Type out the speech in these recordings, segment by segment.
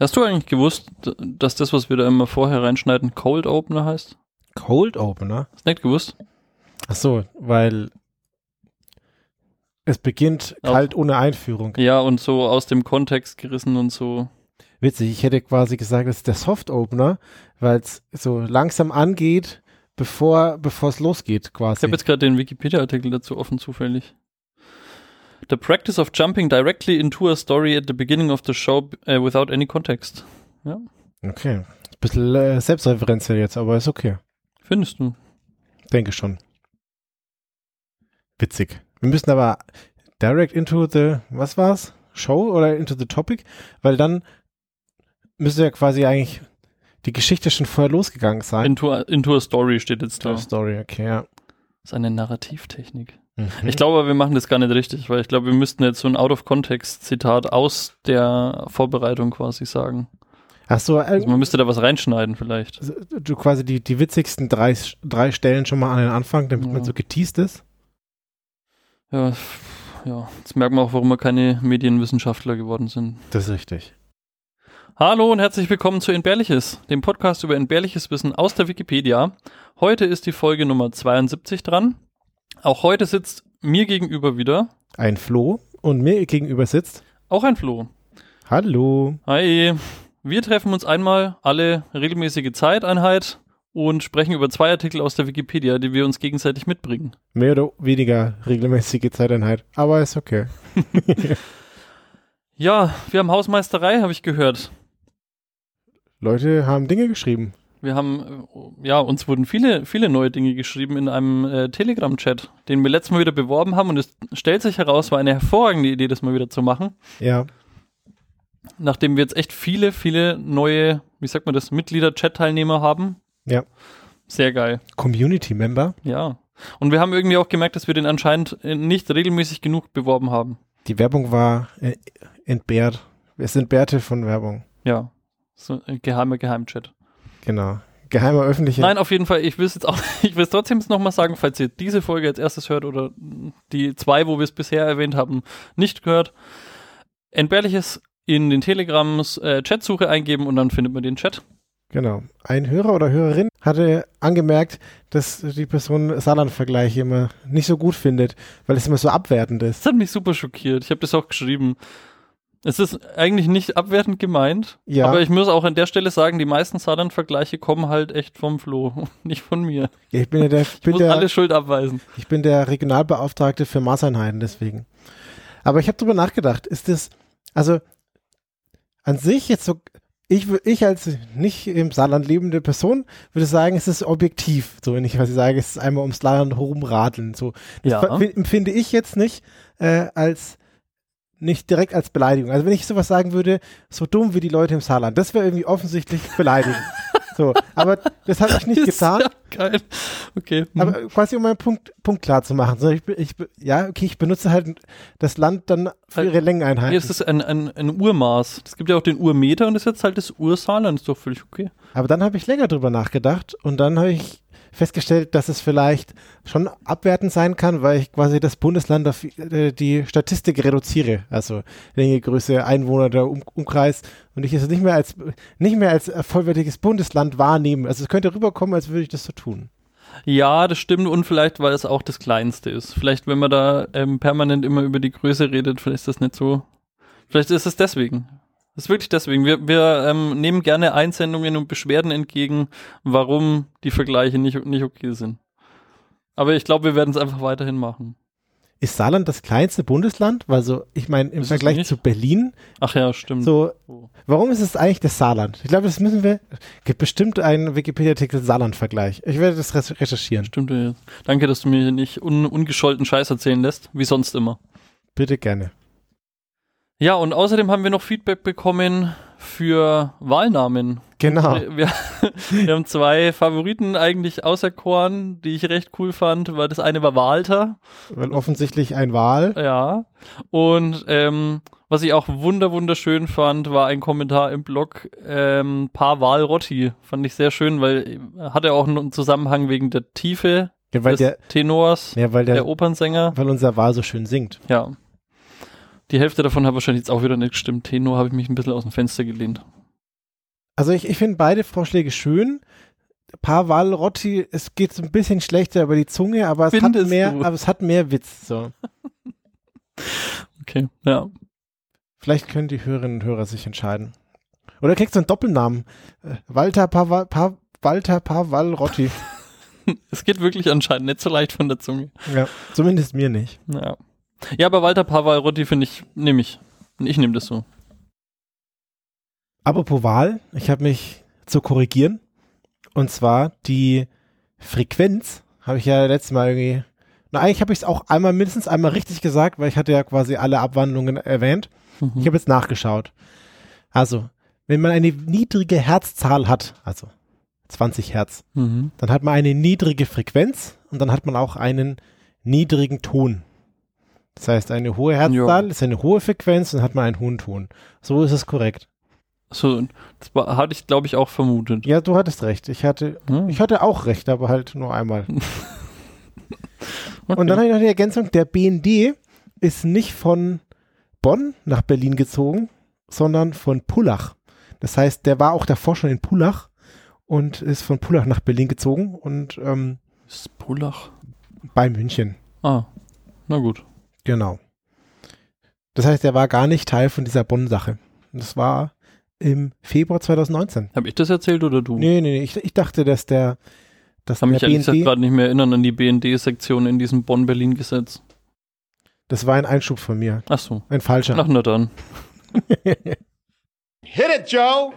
Hast du eigentlich gewusst, dass das, was wir da immer vorher reinschneiden, Cold Opener heißt? Cold Opener? Hast du nicht gewusst? Ach so, weil es beginnt kalt ohne Einführung. Ja, und so aus dem Kontext gerissen und so. Witzig, ich hätte quasi gesagt, das ist der Soft Opener, weil es so langsam angeht, bevor bevor es losgeht Ich quasi. habe jetzt gerade den Wikipedia-Artikel dazu offen zufällig. The practice of jumping directly into a story at the beginning of the show uh, without any context. Okay, ein bisschen äh, selbstreferenziell jetzt, aber ist okay. Findest du? Denke schon. Witzig. Wir müssen aber direct into the, was war's? Show oder into the topic? Weil dann müsste ja quasi eigentlich die Geschichte schon vorher losgegangen sein. Into a, into a Story steht jetzt da. Toy Das Story, okay, ja. ist eine Narrativtechnik. Mhm. Ich glaube, wir machen das gar nicht richtig, weil ich glaube, wir müssten jetzt so ein Out-of-Context-Zitat aus der Vorbereitung quasi sagen. Ach so, äh, Also man müsste da was reinschneiden vielleicht. du quasi die, die witzigsten drei, drei Stellen schon mal an den Anfang, damit Ja. man so geteased ist. Ja, ja, jetzt merken wir auch, warum wir keine Medienwissenschaftler geworden sind. Das ist richtig. Hallo und herzlich willkommen zu Entbehrliches, dem Podcast über entbehrliches Wissen aus der Wikipedia. Heute ist die Folge Nummer 72 dran. Auch heute sitzt mir gegenüber wieder Ein Flo und mir gegenüber sitzt. auch ein Flo. Hallo. Hi. Wir treffen uns einmal alle regelmäßige Zeiteinheit und sprechen über zwei Artikel aus der Wikipedia, die wir uns gegenseitig mitbringen. Mehr oder weniger regelmäßige Zeiteinheit, aber ist okay. Ja, wir haben Hausmeisterei, habe ich gehört. Leute haben Dinge geschrieben. Wir haben, äh, ja, uns wurden viele, viele neue Dinge geschrieben in einem äh, Telegram-Chat, den wir letztes Mal wieder beworben haben und es stellt sich heraus, war eine hervorragende Idee, das mal wieder zu machen. Ja. Nachdem wir jetzt echt viele, viele neue, wie sagt man das, Mitglieder-Chat-Teilnehmer haben. Ja. Sehr geil, Community Member. ja. Und wir haben irgendwie auch gemerkt, dass wir den anscheinend äh, nicht regelmäßig genug beworben haben. Die Werbung war äh, entbehrt. Es entbehrte von Werbung. Ja. So ein geheimer Geheimchat. Genau. Geheimer öffentlicher. Nein, auf jeden Fall, ich will es jetzt auch, ich will es trotzdem nochmal sagen, falls ihr diese Folge als erstes hört oder die zwei, wo wir es bisher erwähnt haben, nicht gehört. Entbehrliches in den Telegrams äh, Chatsuche eingeben und dann findet man den Chat. Genau. Ein Hörer oder Hörerin hatte angemerkt, dass die Person Saarland-Vergleiche immer nicht so gut findet, weil es immer so abwertend ist. Das hat mich super schockiert. Ich habe das auch geschrieben. Es ist eigentlich nicht abwertend gemeint, Ja. aber ich muss auch an der Stelle sagen, die meisten Saarland-Vergleiche kommen halt echt vom Flo, nicht von mir. Ich bin ja der, Ich bin muss der, alle Schuld abweisen. ich bin der Regionalbeauftragte für Maßeinheiten, deswegen. Aber ich habe drüber nachgedacht, ist das, also an sich jetzt so, ich, ich als nicht im Saarland lebende Person würde sagen, es ist objektiv, so wenn ich was ich sage, es ist einmal ums Saarland herumradeln, so. Das Ja. empfinde ich jetzt nicht äh, als nicht direkt als Beleidigung. Also wenn ich sowas sagen würde, so dumm wie die Leute im Saarland, das wäre irgendwie offensichtlich beleidigend. so, aber das habe ich nicht getan. ja geil. Okay. hm. Aber quasi um meinen Punkt, Punkt klar zu machen. So, ich, ich, ja, okay, ich benutze halt das Land dann für ihre Längeneinheiten. Hier ist es ein, ein, ein Urmaß. Es gibt ja auch den Urmeter und das ist jetzt halt das Ursaarland. Ist doch völlig okay. Aber dann habe ich länger drüber nachgedacht und dann habe ich festgestellt, dass es vielleicht schon abwertend sein kann, weil ich quasi das Bundesland auf äh, die Statistik reduziere. Also Länge, Größe, Einwohner, der um Umkreis und ich es nicht mehr als nicht mehr als vollwertiges Bundesland wahrnehme. Also es könnte rüberkommen, als würde ich das so tun. Ja, das stimmt und vielleicht, weil es auch das Kleinste ist. Vielleicht, wenn man da ähm, permanent immer über die Größe redet, vielleicht ist das nicht so. Vielleicht ist es deswegen. Das ist wirklich deswegen. Wir, wir ähm, nehmen gerne Einsendungen und Beschwerden entgegen, warum die Vergleiche nicht, nicht okay sind. Aber ich glaube, wir werden es einfach weiterhin machen. Ist Saarland das kleinste Bundesland? Weil so, ich meine, im Ist es Vergleich zu Berlin, Ach ja, stimmt. so Oh. Warum ist es eigentlich das Saarland? Ich glaube, das müssen wir. Gibt bestimmt einen Wikipedia-Artikel Saarland-Vergleich. Ich werde das recherchieren. Stimmt. ja. Danke, dass du mir hier nicht un ungescholten Scheiß erzählen lässt, wie sonst immer. Bitte gerne. Ja, und außerdem haben wir noch Feedback bekommen für Wahlnamen. Genau. Wir, wir, wir haben zwei Favoriten eigentlich auserkoren, die ich recht cool fand, weil das eine war Walter, Weil offensichtlich ein Wahl. ja. Und ähm, was ich auch wunder wunderschön fand, war ein Kommentar im Blog ähm, Paar Walrotti. Fand ich sehr schön, weil äh, hatte auch einen Zusammenhang wegen der Tiefe Ja, weil des der, Tenors, ja, weil der der, Opernsänger. weil unser Wahl so schön singt. Ja. Die Hälfte davon hat wahrscheinlich jetzt auch wieder nicht gestimmt. Tenor habe ich mich ein bisschen aus dem Fenster gelehnt. Also ich, ich finde beide Vorschläge schön. Pavarotti, es geht so ein bisschen schlechter über die Zunge, aber es, hat mehr, du? aber es hat mehr Witz. So. Okay, ja. Vielleicht können die Hörerinnen und Hörer sich entscheiden. Oder kriegst du einen Doppelnamen. Äh, Walter Pava, pa, Walter Pavarotti. Es geht wirklich anscheinend nicht so leicht von der Zunge. ja, zumindest mir nicht. Ja. Ja, aber Walter Pavarotti finde ich, nehme ich. Ich nehme das so. Apropos Wahl, ich habe mich zu korrigieren. Und zwar die Frequenz, habe ich ja letztes Mal irgendwie. Na, eigentlich habe ich es auch einmal, mindestens einmal richtig gesagt, weil ich hatte ja quasi alle Abwandlungen erwähnt. Mhm. Ich habe jetzt nachgeschaut. Also, wenn man eine niedrige Herzzahl hat, also 20 Hertz, Mhm. dann hat man eine niedrige Frequenz und dann hat man auch einen niedrigen Ton. Das heißt, eine hohe Herzzahl ist eine hohe Frequenz und hat man einen hohen Ton. So ist es korrekt. So, das war, hatte ich, glaube ich, auch vermutet. Ja, du hattest recht. Ich hatte, Hm. ich hatte auch recht, aber halt nur einmal. Okay. Und dann habe ich noch die Ergänzung, der BND ist nicht von Bonn nach Berlin gezogen, sondern von Pullach. Das heißt, der war auch davor schon in Pullach und ist von Pullach nach Berlin gezogen und ähm, Ist Pullach. bei München. Ah, na gut. Genau. Das heißt, er war gar nicht Teil von dieser Bonn-Sache. Das war im Februar 2019. Habe ich das erzählt oder du? Nee, nee, nee. Ich, ich dachte, dass der, dass kann der mich ehrlich BND, gerade nicht mehr erinnern an die BND-Sektion in diesem Bonn-Berlin-Gesetz. das war ein Einschub von mir. Ach so. Ein falscher. Ach, na dann. Hit it, Joe!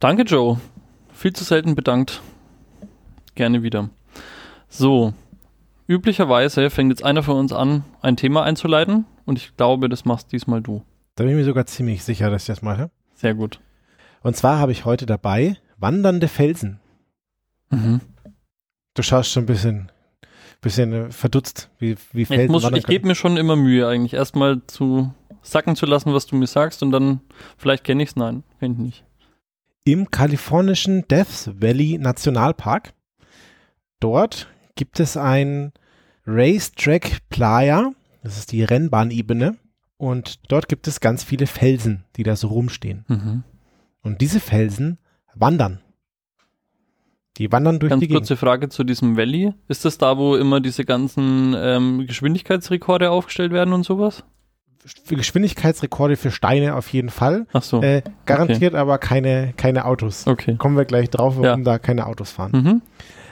Danke, Joe. Viel zu selten bedankt. Gerne wieder. So. Üblicherweise fängt jetzt einer von uns an, ein Thema einzuleiten. Und ich glaube, das machst diesmal du. Da bin ich mir sogar ziemlich sicher, dass ich das mache. Sehr gut. Und zwar habe ich heute dabei wandernde Felsen. Mhm. Du schaust schon ein bisschen, bisschen äh, verdutzt, wie, wie Felsen Ich, muss- ich gebe mir schon immer Mühe, eigentlich erstmal zu sacken zu lassen, was du mir sagst. Und dann, vielleicht kenne ich es. Nein, kenn ich nicht. Im kalifornischen Death Valley Nationalpark. Dort gibt es ein Racetrack Playa. Das ist die Rennbahnebene. Und dort gibt es ganz viele Felsen, die da so rumstehen. Mhm. Und diese Felsen wandern. Die wandern durch Ganz die Gegend. kurze Frage zu diesem Valley. Ist das da, wo immer diese ganzen ähm, Geschwindigkeitsrekorde aufgestellt werden und sowas? Geschwindigkeitsrekorde für Steine auf jeden Fall. Ach so. Äh, garantiert aber keine, keine Autos. okay. Kommen wir gleich drauf, warum Ja. da keine Autos fahren. Mhm.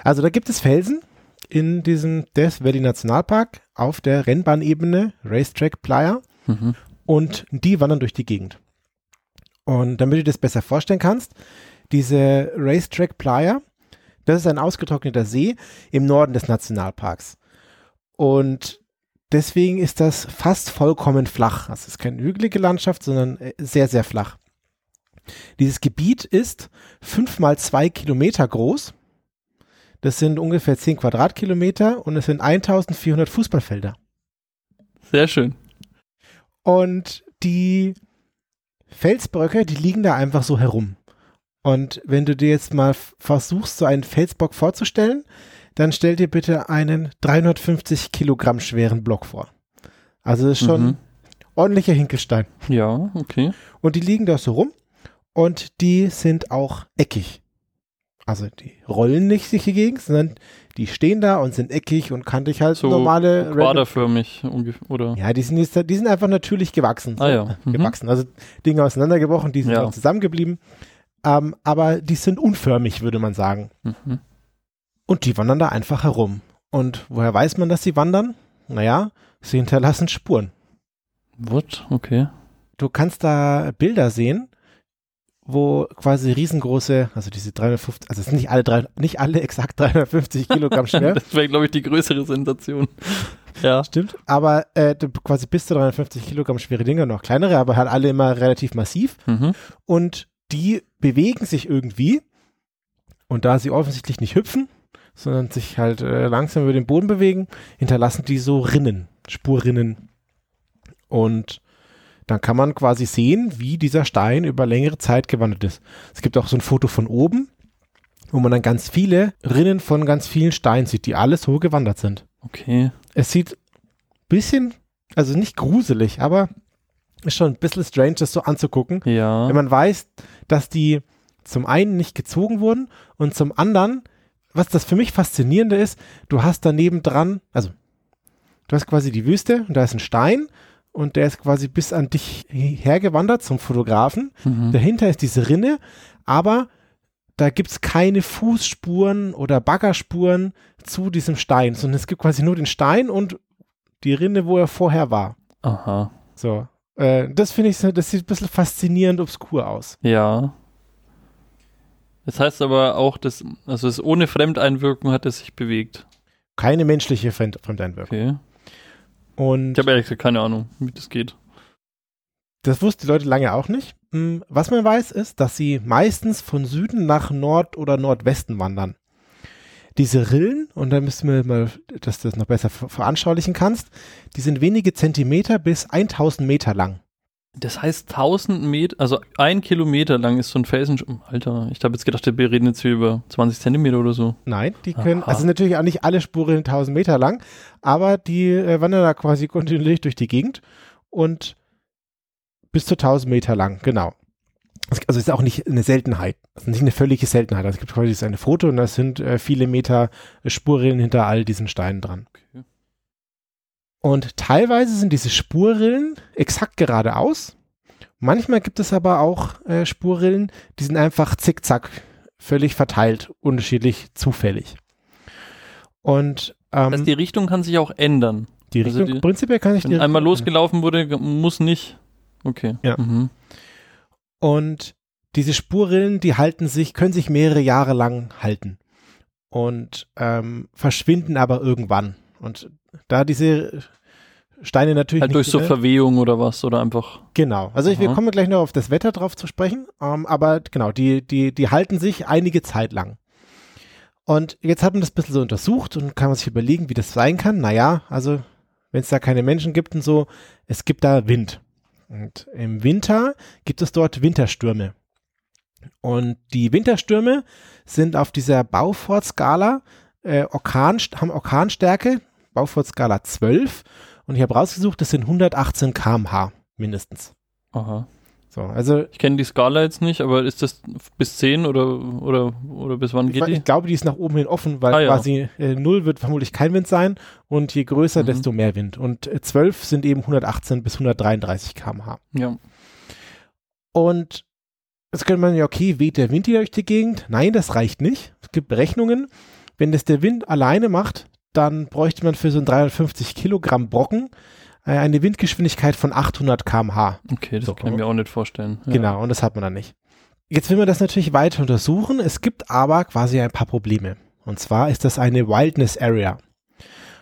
Also da gibt es Felsen in diesem Death Valley Nationalpark auf der Rennbahnebene Racetrack Playa Mhm. und die wandern durch die Gegend. Und damit du dir das besser vorstellen kannst, diese Racetrack Playa, das ist ein ausgetrockneter See im Norden des Nationalparks. Und deswegen ist das fast vollkommen flach. Also es ist keine hügelige Landschaft, sondern äh, sehr, sehr flach. Dieses Gebiet ist fünf mal zwei Kilometer groß. Das sind ungefähr 10 Quadratkilometer und es sind 1400 Fußballfelder. Sehr schön. Und die Felsbröcke, die liegen da einfach so herum. Und wenn du dir jetzt mal versuchst, so einen Felsblock vorzustellen, dann stell dir bitte einen 350 Kilogramm schweren Block vor. Also das ist schon Mhm. ordentlicher Hinkelstein. Ja, okay. Und die liegen da so rum und die sind auch eckig. Also die rollen nicht sich dagegen, sondern die stehen da und sind eckig und kantig halt So normale quaderförmig ungefähr, oder? Ja, die sind, jetzt, die sind einfach natürlich gewachsen. Ah ja. Mhm. Gewachsen. Also Dinge auseinandergebrochen, die sind Ja. auch zusammengeblieben. Ähm, aber die sind unförmig, würde man sagen. Mhm. Und die wandern da einfach herum. Und woher weiß man, dass sie wandern? Naja, sie hinterlassen Spuren. What? Okay. Du kannst da Bilder sehen, wo quasi riesengroße, also diese 350, also es sind nicht alle, drei, nicht alle exakt 350 Kilogramm schwer, Das wäre, glaube ich, die größere Sensation. Ja. stimmt, aber äh, quasi bis zu 350 Kilogramm schwere Dinger, noch kleinere, aber halt alle immer relativ massiv. Mhm. und die bewegen sich irgendwie. Und da sie offensichtlich nicht hüpfen, sondern sich halt äh, langsam über den Boden bewegen, hinterlassen die so Rinnen, Spurrinnen. Und dann kann man quasi sehen, wie dieser Stein über längere Zeit gewandert ist. Es gibt auch so ein Foto von oben, wo man dann ganz viele Rinnen von ganz vielen Steinen sieht, die alle so gewandert sind. Okay. Es sieht bisschen, also nicht gruselig, aber ist schon ein bisschen strange, das so anzugucken. Ja. Wenn man weiß, dass die zum einen nicht gezogen wurden und zum anderen, was das für mich faszinierende ist, du hast daneben dran, also du hast quasi die Wüste und da ist ein Stein und der ist quasi bis an dich hergewandert zum Fotografen. Mhm. Dahinter ist diese Rinne, aber da gibt es keine Fußspuren oder Baggerspuren zu diesem Stein, sondern es gibt quasi nur den Stein und die Rinne, wo er vorher war. Aha. So. Äh, das finde ich, so- das sieht ein bisschen faszinierend obskur aus. Ja. Das heißt aber auch, dass, also es ohne Fremdeinwirkung hat es sich bewegt. Keine menschliche Fremd Fremdeinwirkung. Okay. Und Ich habe ehrlich gesagt keine Ahnung, wie das geht. das wussten die Leute lange auch nicht. Hm, Was man weiß, ist, dass sie meistens von Süden nach Nord- oder Nordwesten wandern. Diese Rillen, und da müssen wir mal, dass du das noch besser ver- veranschaulichen kannst, die sind wenige Zentimeter bis 1000 Meter lang. Das heißt 1000 Meter, also ein Kilometer lang ist so ein Felsen. Alter, ich habe jetzt gedacht, wir reden jetzt hier über 20 Zentimeter oder so. Nein, die können, Aha. also natürlich auch nicht alle Spuren 1000 Meter lang, aber die äh, wandern da quasi kontinuierlich durch die Gegend und bis zu 1000 Meter lang, genau. Es- Also ist auch nicht eine Seltenheit, also nicht eine völlige Seltenheit. Also es gibt quasi eine Foto und da sind äh, viele Meter Spurrillen hinter all diesen Steinen dran. Okay. Und teilweise sind diese Spurrillen exakt geradeaus. Manchmal gibt es aber auch äh, Spurrillen, die sind einfach zickzack, völlig verteilt, unterschiedlich, zufällig. Und ähm, Das heißt, die Richtung kann sich auch ändern. die also Richtung, die- prinzipiell kann ich die Wenn einmal Richtung- losgelaufen wurde, g- muss nicht. Okay. Ja. Mhm. Und diese Spurrillen, die halten sich, können sich mehrere Jahre lang halten und ähm, verschwinden aber irgendwann. Und da diese Steine natürlich Halt durch so Verwehung oder was oder einfach. Genau. Also ich, wir kommen gleich noch auf das Wetter drauf zu sprechen, ähm, aber genau, die, die, die halten sich einige Zeit lang. Und jetzt hat man das ein bisschen so untersucht und kann man sich überlegen, wie das sein kann. Naja, also wenn es da keine Menschen gibt und so, es gibt da Wind. Und im Winter gibt es dort Winterstürme. Und die Winterstürme sind auf dieser Baufort-Skala äh, Orkan, haben Orkanstärke, Baufort-Skala 12. Und ich habe rausgesucht, das sind 118 km/h mindestens. Aha. So, also Ich kenne die Skala jetzt nicht, aber ist das bis 10 oder, oder, oder bis wann ich, geht die? ich glaube, die ist nach oben hin offen, weil Ah, ja. quasi äh, 0 wird vermutlich kein Wind sein und je größer, Mhm. desto mehr Wind. Und äh, 12 sind eben 118 bis 133 km/h. Ja. Und jetzt könnte man ja, okay, weht der Wind hier durch die Gegend? Nein, das reicht nicht. Es gibt Berechnungen, wenn das der Wind alleine macht, dann bräuchte man für so einen 350 Kilogramm Brocken äh, eine Windgeschwindigkeit von 800 km/h. Okay, das So, kann ich mir auch nicht vorstellen. Ja. Genau, und das hat man dann nicht. Jetzt will man das natürlich weiter untersuchen. Es gibt aber quasi ein paar Probleme. Und zwar ist das eine Wildness Area.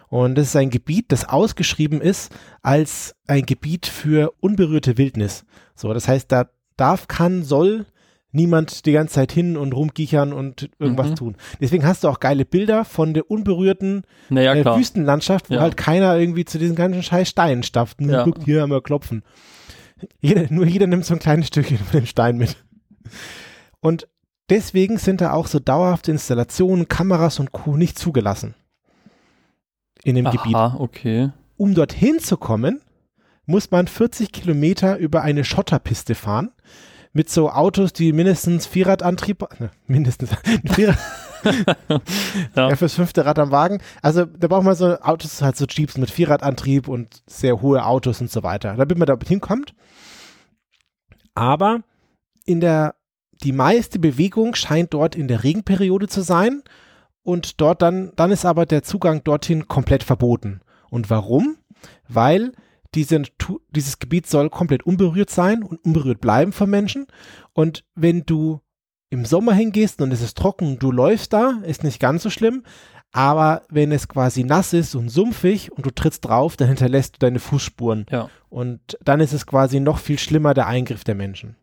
Und das ist ein Gebiet, das ausgeschrieben ist als ein Gebiet für unberührte Wildnis. So, das heißt, da darf, kann, soll niemand die ganze Zeit hin und rumkichern und irgendwas Mhm. tun. Deswegen hast du auch geile Bilder von der unberührten Naja, äh. Wüstenlandschaft, wo Ja. halt keiner irgendwie zu diesen ganzen scheiß Steinen stafft. Nur Ja. guckt hier einmal klopfen. Jeder, nur jeder nimmt so ein kleines Stückchen von dem Stein mit. Und deswegen sind da auch so dauerhafte Installationen, Kameras und Co. nicht zugelassen. In dem Gebiet. Aha, okay. Um dorthin zu kommen, muss man 40 Kilometer über eine Schotterpiste fahren. Mit so Autos, die mindestens Vierradantrieb, ne, mindestens, Vierrad, Ja. ja. fürs fünfte Rad am Wagen. Also da braucht man so Autos, halt so Jeeps mit Vierradantrieb und sehr hohe Autos und so weiter, damit man da hinkommt. Aber in der, die meiste Bewegung scheint dort in der Regenperiode zu sein und dort dann, dann ist aber der Zugang dorthin komplett verboten. Und warum? Weil diese, dieses Gebiet soll komplett unberührt sein und unberührt bleiben von Menschen. Und wenn du im Sommer hingehst und es ist trocken du läufst da, ist nicht ganz so schlimm. Aber wenn es quasi nass ist und sumpfig und du trittst drauf, dann hinterlässt du deine Fußspuren. Ja. Und dann ist es quasi noch viel schlimmer, der Eingriff der Menschen.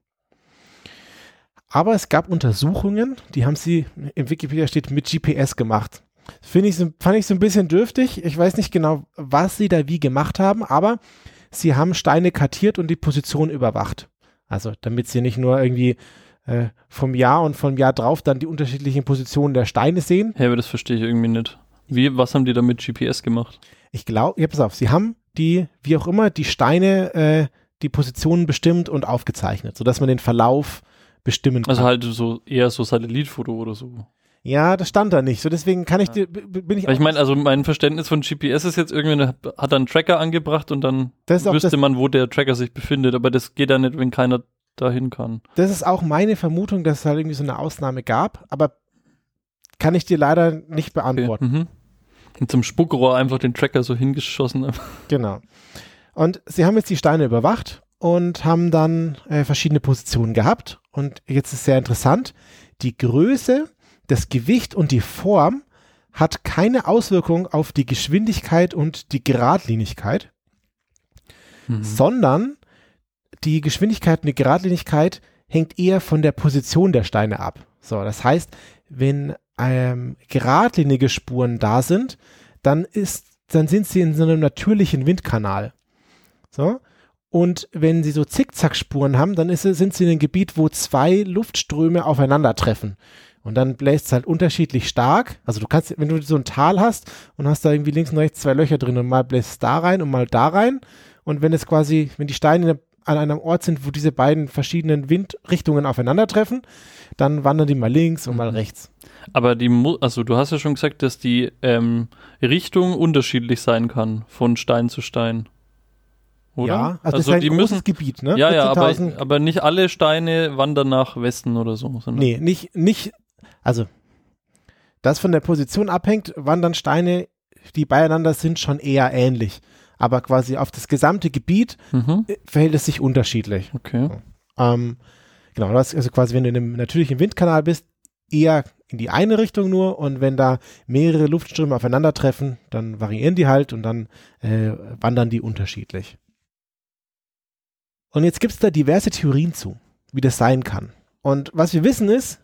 Aber es gab Untersuchungen, die haben sie, im Wikipedia steht, mit GPS gemacht. Finde ich, fand ich so ein bisschen dürftig. Ich weiß nicht genau, was sie da wie gemacht haben, aber sie haben Steine kartiert und die Position überwacht. Also, damit sie nicht nur irgendwie äh, vom Jahr und vom Jahr drauf dann die unterschiedlichen Positionen der Steine sehen. Ja, aber das verstehe ich irgendwie nicht. Wie, was haben die da mit GPS gemacht? Ich glaube, ja, pass auf, sie haben die, wie auch immer, die Steine, äh, die Positionen bestimmt und aufgezeichnet, sodass man den Verlauf bestimmen kann. Also halt so eher so Satellitfoto oder so. Ja, das stand da nicht. So deswegen kann ich dir, bin ich Weil ich meine, also mein Verständnis von GPS ist jetzt irgendwie, eine, hat einen Tracker angebracht und dann wüsste man, wo der Tracker sich befindet, aber das geht ja nicht, wenn keiner dahin kann. Das ist auch meine Vermutung, dass es halt irgendwie so eine Ausnahme gab, aber kann ich dir leider nicht Okay. beantworten. Mhm. Mit zum Spuckrohr einfach den Tracker so hingeschossen. Genau. Und sie haben jetzt die Steine überwacht und haben dann äh, verschiedene Positionen gehabt. Und jetzt ist sehr interessant, die Größe, das Gewicht und die Form hat keine Auswirkung auf die Geschwindigkeit und die Geradlinigkeit, Mhm. sondern die Geschwindigkeit und die Geradlinigkeit hängt eher von der Position der Steine ab. So, das heißt, wenn ähm, geradlinige Spuren da sind, dann ist, dann sind sie in so einem natürlichen Windkanal. So. Und wenn sie so Zickzackspuren haben, dann ist, sind sie in einem Gebiet, wo zwei Luftströme aufeinandertreffen. Und dann bläst es halt unterschiedlich stark. Also du kannst, wenn du so ein Tal hast und hast da irgendwie links und rechts zwei Löcher drin und mal bläst es da rein und mal da rein. Und wenn es quasi, wenn die Steine an einem Ort sind, wo diese beiden verschiedenen Windrichtungen aufeinandertreffen, dann wandern die mal links und mal Mhm. rechts. Aber die, also du hast ja schon gesagt, dass die ähm, Richtung unterschiedlich sein kann von Stein zu Stein. Oder? Ja, also, das also ist ein großes müssen, Gebiet, ne? ja, ja, aber, 14.000 aber nicht alle Steine wandern nach Westen oder so. Sondern Nee, nicht, nicht, also das von der Position abhängt, wandern Steine, die beieinander sind, schon eher ähnlich. Aber quasi auf das gesamte Gebiet Mhm. äh, verhält es sich unterschiedlich. Okay. Ähm, genau, das ist also quasi, wenn du in einem natürlichen Windkanal bist, eher in die eine Richtung nur und wenn da mehrere Luftströme aufeinandertreffen, dann variieren die halt und dann äh, wandern die unterschiedlich. Und jetzt gibt es da diverse Theorien zu, wie das sein kann. Und was wir wissen ist,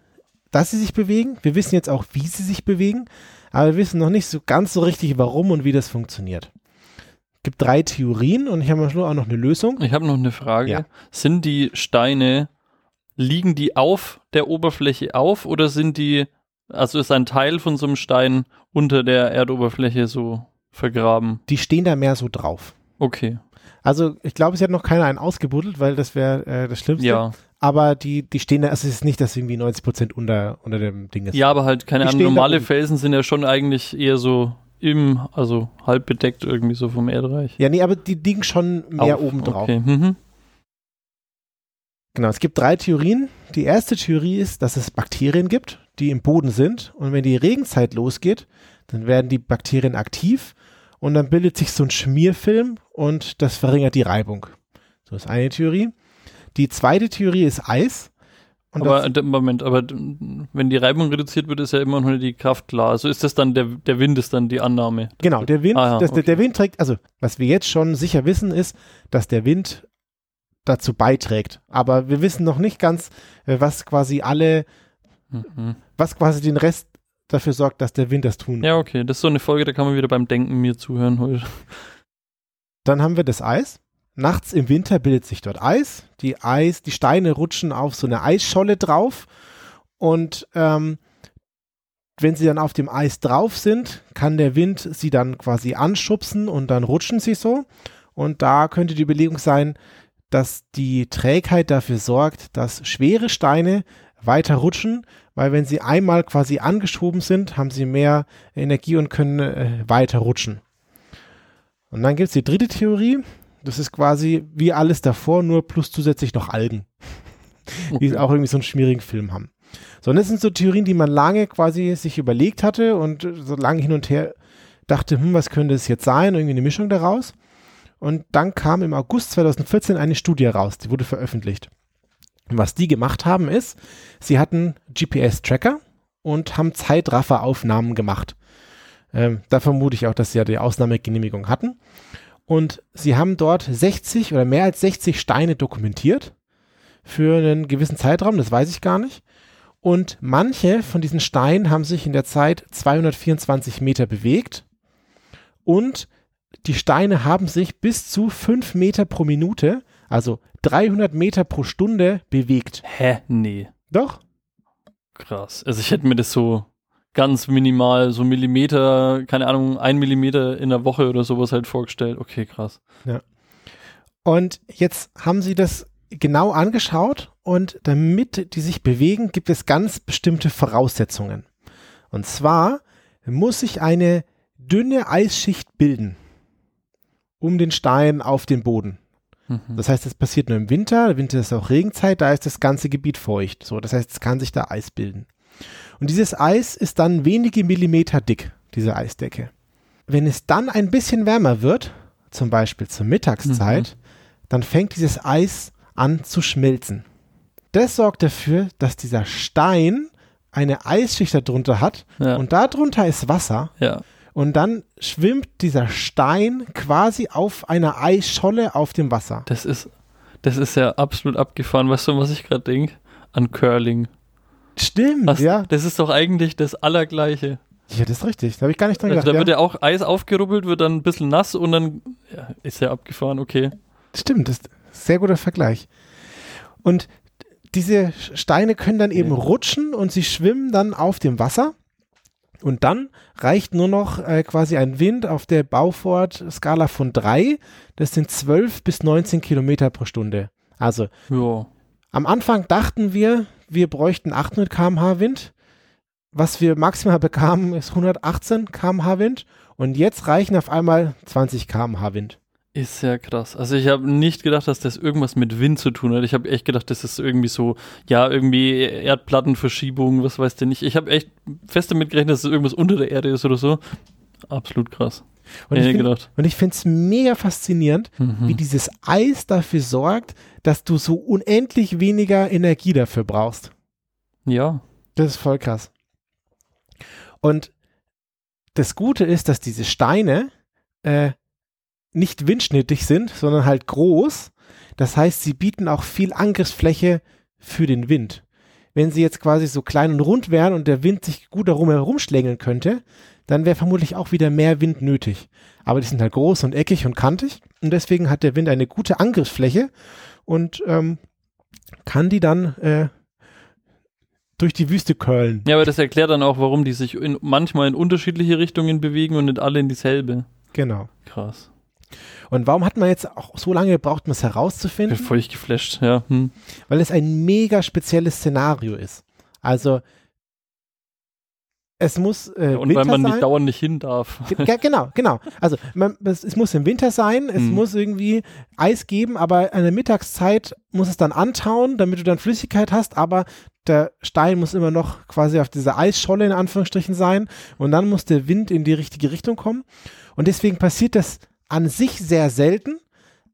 dass sie sich bewegen. Wir wissen jetzt auch, wie sie sich bewegen, aber wir wissen noch nicht so ganz so richtig, warum und wie das funktioniert. Es gibt drei Theorien und ich habe auch noch eine Lösung. Ich habe noch eine Frage. Ja. Sind die Steine, liegen die auf der Oberfläche auf oder sind die, also ist ein Teil von so einem Stein unter der Erdoberfläche so vergraben? Die stehen da mehr so drauf. Okay. Also ich glaube, es hat noch keiner einen ausgebuddelt, weil das wäre äh, das Schlimmste. Ja. Aber die, die stehen da, also es ist nicht, dass irgendwie 90 Prozent unter, unter dem Ding ist. Ja, aber halt, keine Die Ahnung, normale. Felsen sind ja schon eigentlich eher so im, also halb bedeckt irgendwie so vom Erdreich. Ja, nee, aber die liegen schon mehr Auf. oben drauf. Okay. Mhm. Genau, es gibt drei Theorien. Die erste Theorie ist, dass es Bakterien gibt, die im Boden sind. Und wenn die Regenzeit losgeht, dann werden die Bakterien aktiv und dann bildet sich so ein Schmierfilm und das verringert die Reibung. So ist eine Theorie. Die zweite Theorie ist Eis. Und aber das, Moment, aber wenn die Reibung reduziert wird, ist ja immer noch nicht die Kraft klar. Also ist das dann der, der Wind ist dann die Annahme. genau, der Wind, Ah ja, das, der, der okay. Wind trägt, also was wir jetzt schon sicher wissen, ist, dass der Wind dazu beiträgt. Aber wir wissen noch nicht ganz, äh, was quasi alle, Mhm. was quasi den Rest dafür sorgt, dass der Wind das tun Ja, okay. Das ist so eine Folge, da kann man wieder beim Denken mir zuhören heute. Dann haben wir das Eis. Nachts im Winter bildet sich dort Eis. Die Eis, die Steine rutschen auf so eine Eisscholle drauf. Und ähm, wenn sie dann auf dem Eis drauf sind, kann der Wind sie dann quasi anschubsen und dann rutschen sie so. Und da könnte die Überlegung sein, dass die Trägheit dafür sorgt, dass schwere Steine weiter rutschen, weil wenn sie einmal quasi angeschoben sind, haben sie mehr Energie und können äh, weiter rutschen. Und dann gibt es die dritte Theorie. Das ist quasi wie alles davor, nur plus zusätzlich noch Algen, die auch irgendwie so einen schmierigen Film haben. So, und das sind so Theorien, die man lange quasi sich überlegt hatte und so lange hin und her dachte, hm, was könnte es jetzt sein? Irgendwie eine Mischung daraus. Und dann kam im August 2014 eine Studie raus, die wurde veröffentlicht. Und was die gemacht haben ist, sie hatten GPS-Tracker und haben Zeitrafferaufnahmen gemacht. Ähm, da vermute ich auch, dass sie ja die Ausnahmegenehmigung hatten. Und sie haben dort 60 oder mehr als 60 Steine dokumentiert für einen gewissen Zeitraum, das weiß ich gar nicht. Und manche von diesen Steinen haben sich in der Zeit 224 Meter bewegt. Und die Steine haben sich bis zu 5 Meter pro Minute, also 300 Meter pro Stunde bewegt. Hä? Nee. Doch? Krass. Also ich hätte mir das so ganz minimal, so Millimeter, keine Ahnung, ein Millimeter in der Woche oder sowas halt vorgestellt. Okay, krass. Und jetzt haben sie das genau angeschaut und damit die sich bewegen, gibt es ganz bestimmte Voraussetzungen. Und zwar muss sich eine dünne Eisschicht bilden um den Stein auf den Boden. Mhm. Das heißt, das passiert nur im Winter. Der Winter ist auch Regenzeit, da ist das ganze Gebiet feucht. So, das heißt, es kann sich da Eis bilden. Und dieses Eis ist dann wenige Millimeter dick, diese Eisdecke. Wenn es dann ein bisschen wärmer wird, zum Beispiel zur Mittagszeit, dann fängt dieses Eis an zu schmelzen. Das sorgt dafür, dass dieser Stein eine Eisschicht darunter hat Ja. und darunter ist Wasser ja. und dann schwimmt dieser Stein quasi auf einer Eisscholle auf dem Wasser. Das ist, das ist ja absolut abgefahren. Weißt du, was ich gerade denke? An Curling. Stimmt, Was, ja. Das ist doch eigentlich das Allergleiche. Ja, das ist richtig. Da habe ich gar nicht dran Also gedacht. da wird ja. ja auch Eis aufgerubbelt, wird dann ein bisschen nass und dann ja, ist ja abgefahren, okay. Stimmt, das ist ein sehr guter Vergleich. Und diese Steine können dann eben Ja. rutschen und sie schwimmen dann auf dem Wasser. Und dann reicht nur noch äh, quasi ein Wind auf der Baufort-Skala von 3. Das sind 12 bis 19 Kilometer pro Stunde. Also Ja. Am Anfang dachten wir, wir bräuchten 800 km/h Wind. Was wir maximal bekamen, ist 118 km/h Wind. Und jetzt reichen auf einmal 20 km/h Wind. Ist ja krass. Also ich habe nicht gedacht, dass das irgendwas mit Wind zu tun hat. Ich habe echt gedacht, das ist irgendwie so, ja, irgendwie Erdplattenverschiebung, was weiß der nicht. Ich habe echt fest damit gerechnet, dass es irgendwas unter der Erde ist oder so. Absolut krass. Und ich und ich finde es mega faszinierend, Mhm. wie dieses Eis dafür sorgt, dass du so unendlich weniger Energie dafür brauchst. Ja. Das ist voll krass. Und das Gute ist, dass diese Steine äh, nicht windschnittig sind, sondern halt groß. Das heißt, sie bieten auch viel Angriffsfläche für den Wind. Wenn sie jetzt quasi so klein und rund wären und der Wind sich gut darum herumschlängeln könnte, dann wäre vermutlich auch wieder mehr Wind nötig. Aber die sind halt groß und eckig und kantig und deswegen hat der Wind eine gute Angriffsfläche und ähm, kann die dann äh, durch die Wüste curlen. Ja, aber das erklärt dann auch, warum die sich in, manchmal in unterschiedliche Richtungen bewegen und nicht alle in dieselbe. Genau. Krass. Und warum hat man jetzt auch so lange gebraucht, um es Ich bin herauszufinden? völlig geflasht, ja. Hm. Weil es ein mega spezielles Szenario ist. Also es muss äh, Und Winter weil man sein. nicht dauernd nicht hin darf. Ge- genau, genau. Also man, es, es muss im Winter sein, es Hm. muss irgendwie Eis geben, aber an der Mittagszeit muss es dann antauen, damit du dann Flüssigkeit hast, aber der Stein muss immer noch quasi auf dieser Eisscholle in Anführungsstrichen sein und dann muss der Wind in die richtige Richtung kommen. Und deswegen passiert das an sich sehr selten,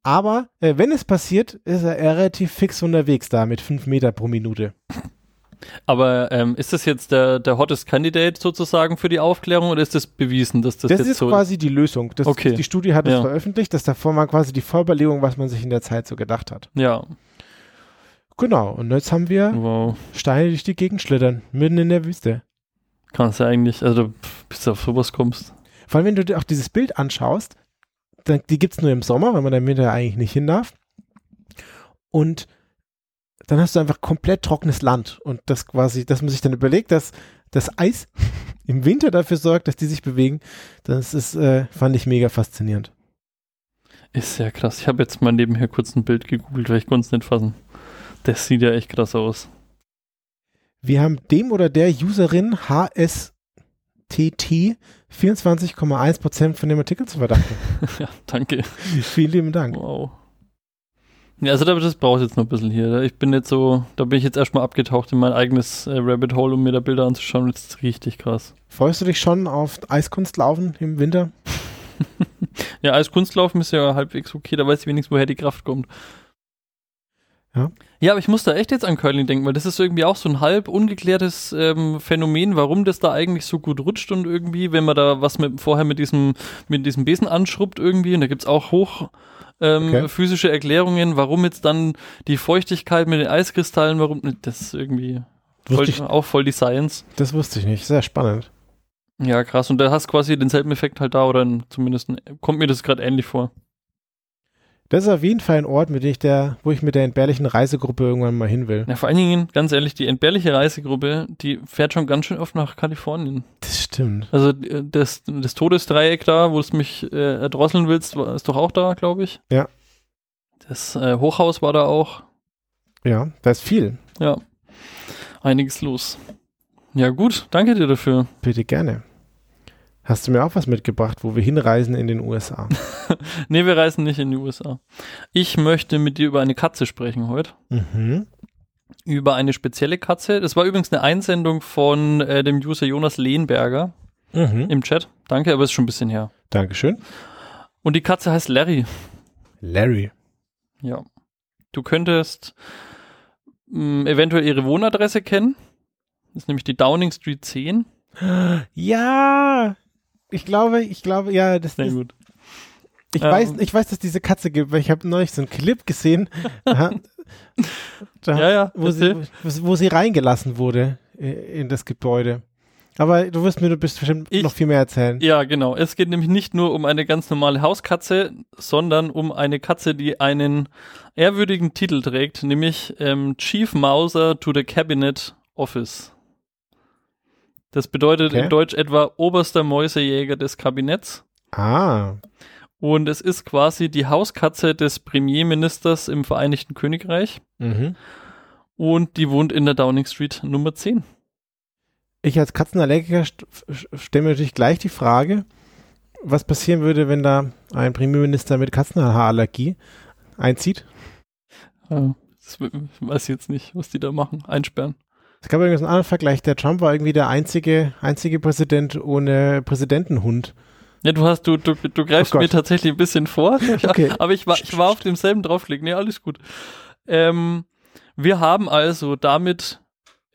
aber äh, wenn es passiert, ist er relativ fix unterwegs da mit fünf Meter pro Minute. Aber ähm, ist das jetzt der, der hottest Candidate sozusagen für die Aufklärung oder ist das bewiesen, dass das, Das, jetzt ist so quasi die Lösung. Das, Okay. Die Studie hat es Ja. veröffentlicht, das davor war quasi die Vorbelegung, was man sich in der Zeit so gedacht hat. Ja, Genau, und jetzt haben wir wow. Steine, durch die Gegend schlittern, mitten in der Wüste. Kannst ja eigentlich, also bis du auf sowas kommst. Vor allem, wenn du dir auch dieses Bild anschaust, dann, die gibt es nur im Sommer, weil man da im Winter eigentlich nicht hin darf. Und dann hast du einfach komplett trockenes Land. Und das quasi, dass man sich dann überlegt, dass das Eis im Winter dafür sorgt, dass die sich bewegen, das ist, äh, fand ich mega faszinierend. Ist ja krass. Ich habe jetzt mal nebenher kurz ein Bild gegoogelt, weil ich konnte es nicht fassen. Das sieht ja echt krass aus. Wir haben dem oder der Userin HSTT 24,1% von dem Artikel zu verdanken. ja, danke. Vielen lieben Dank. Wow. Ja, also das brauche ich jetzt noch ein bisschen hier. Ich bin jetzt so, da bin ich jetzt erstmal abgetaucht in mein eigenes äh, Rabbit Hole, um mir da Bilder anzuschauen. Das ist richtig krass. Freust du dich schon auf Eiskunstlaufen im Winter? Ja, als Kunstlaufen ist ja halbwegs okay, da weiß ich wenigstens, woher die Kraft kommt. Ja. Ja, aber ich muss da echt jetzt an Curling denken, weil das ist irgendwie auch so ein halb ungeklärtes ähm, Phänomen, warum das da eigentlich so gut rutscht und irgendwie, wenn man da was mit, vorher mit diesem, mit diesem Besen anschrubbt irgendwie, und da gibt's auch hoch ähm, Okay. physische Erklärungen, warum jetzt dann die Feuchtigkeit mit den Eiskristallen, warum, das ist irgendwie Voll, ich, auch voll die Science. das wusste ich nicht. Sehr spannend. Ja, krass. Und da hast quasi denselben Effekt halt da oder zumindest kommt mir das gerade ähnlich vor. Das ist auf jeden Fall ein Ort, mit dem ich der, wo ich mit der entbehrlichen Reisegruppe irgendwann mal hin will. Ja, vor allen Dingen, ganz ehrlich, die entbehrliche Reisegruppe, die fährt schon ganz schön oft nach Kalifornien. Das stimmt. Also äh, das, das Todesdreieck da, wo du mich äh, erdrosseln willst, war, ist doch auch da, glaube ich. Ja. Das äh, Hochhaus war da auch. Ja, da ist viel. Ja. Einiges los. Ja, gut, danke dir dafür. Bitte gerne. Hast du mir auch was mitgebracht, wo wir hinreisen in den USA? Nee, wir reisen nicht in die USA. Ich möchte mit dir über eine Katze sprechen heute. mhm. Über eine spezielle Katze. Das war übrigens eine Einsendung von äh, dem User Jonas Lehnberger Mhm. im Chat. Danke, aber ist schon ein bisschen her. Dankeschön. Und die Katze heißt Larry. Larry. Ja. Du könntest mh, eventuell ihre Wohnadresse kennen. Das ist nämlich die Downing Street 10. Ja, ich glaube, ich glaube, ja, das Sehr ist, gut. ich Ähm. weiß, ich weiß, dass diese Katze gibt, weil ich habe neulich so einen Clip gesehen, da, Ja, ja. wo, sie, wo, wo sie reingelassen wurde in das Gebäude. Aber du wirst mir du bist bestimmt Ich- noch viel mehr erzählen. Ja, genau. Es geht nämlich nicht nur um eine ganz normale Hauskatze, sondern um eine Katze, die einen ehrwürdigen Titel trägt, nämlich ähm, Chief Mauser to the Cabinet Office. Das bedeutet Okay. in Deutsch etwa oberster Mäusejäger des Kabinetts. Ah, Und es ist quasi die Hauskatze des Premierministers im Vereinigten Königreich. mhm. Und die wohnt in der Downing Street Nummer 10. Ich als Katzenallergiker st stelle mir natürlich gleich die Frage, was passieren würde, wenn da ein Premierminister mit Katzenhaarallergie einzieht. Ja, das w- weiß ich jetzt nicht, was die da machen. Einsperren. Es gab übrigens einen anderen Vergleich. Der Trump war irgendwie der einzige, einzige Präsident ohne Präsidentenhund. Ja, du hast, du, du, du greifst Oh mir tatsächlich ein bisschen vor. Okay. Aber ich war, ich war auf demselben draufklick. Nee, alles gut. Ähm, wir haben also damit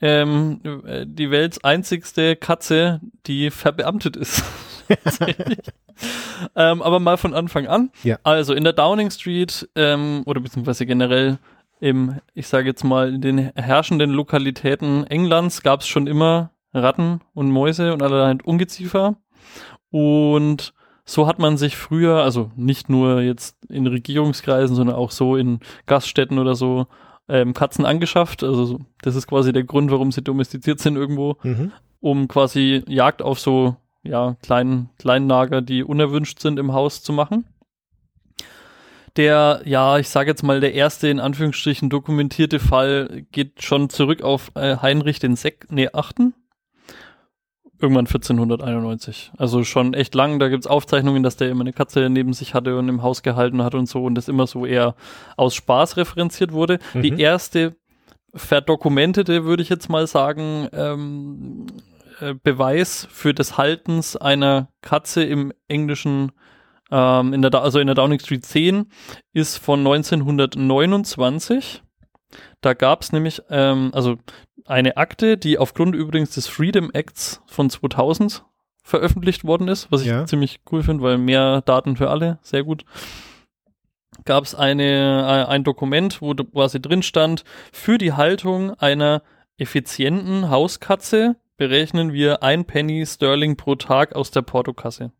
ähm, äh, die welts einzigste Katze, die verbeamtet ist. ähm, aber mal von Anfang an. Ja. Also in der Downing Street ähm, oder beziehungsweise generell im, ich sage jetzt mal, in den herrschenden Lokalitäten Englands gab es schon immer Ratten und Mäuse und allerlei Ungeziefer. Und so hat man sich früher, also nicht nur jetzt in Regierungskreisen, sondern auch so in Gaststätten oder so, ähm, Katzen angeschafft. Also so- das ist quasi der Grund, warum sie domestiziert sind irgendwo, Mhm. um quasi Jagd auf so ja, kleinen, kleinen Nager, die unerwünscht sind im Haus zu machen. Der, ja, ich sage jetzt mal, der erste in Anführungsstrichen dokumentierte Fall geht schon zurück auf äh, Heinrich den Sek nee, Achten. Irgendwann 1491. Also schon echt lang. Da gibt's Aufzeichnungen, dass der immer eine Katze neben sich hatte und im Haus gehalten hat und so und das immer so eher aus Spaß referenziert wurde. Mhm. Die erste verdokumentete, würde ich jetzt mal sagen, ähm, äh, Beweis für des Haltens einer Katze im englischen, ähm, in der, also in der Downing Street 10, ist von 1929. Da gab es nämlich, ähm, also eine Akte, die aufgrund übrigens des Freedom Acts von 2000 veröffentlicht worden ist, was ich Ja. ziemlich cool finde, weil mehr Daten für alle, sehr gut. Gab es eine, äh, ein Dokument, wo quasi drin stand, für die Haltung einer effizienten Hauskatze berechnen wir ein Penny Sterling pro Tag aus der Portokasse.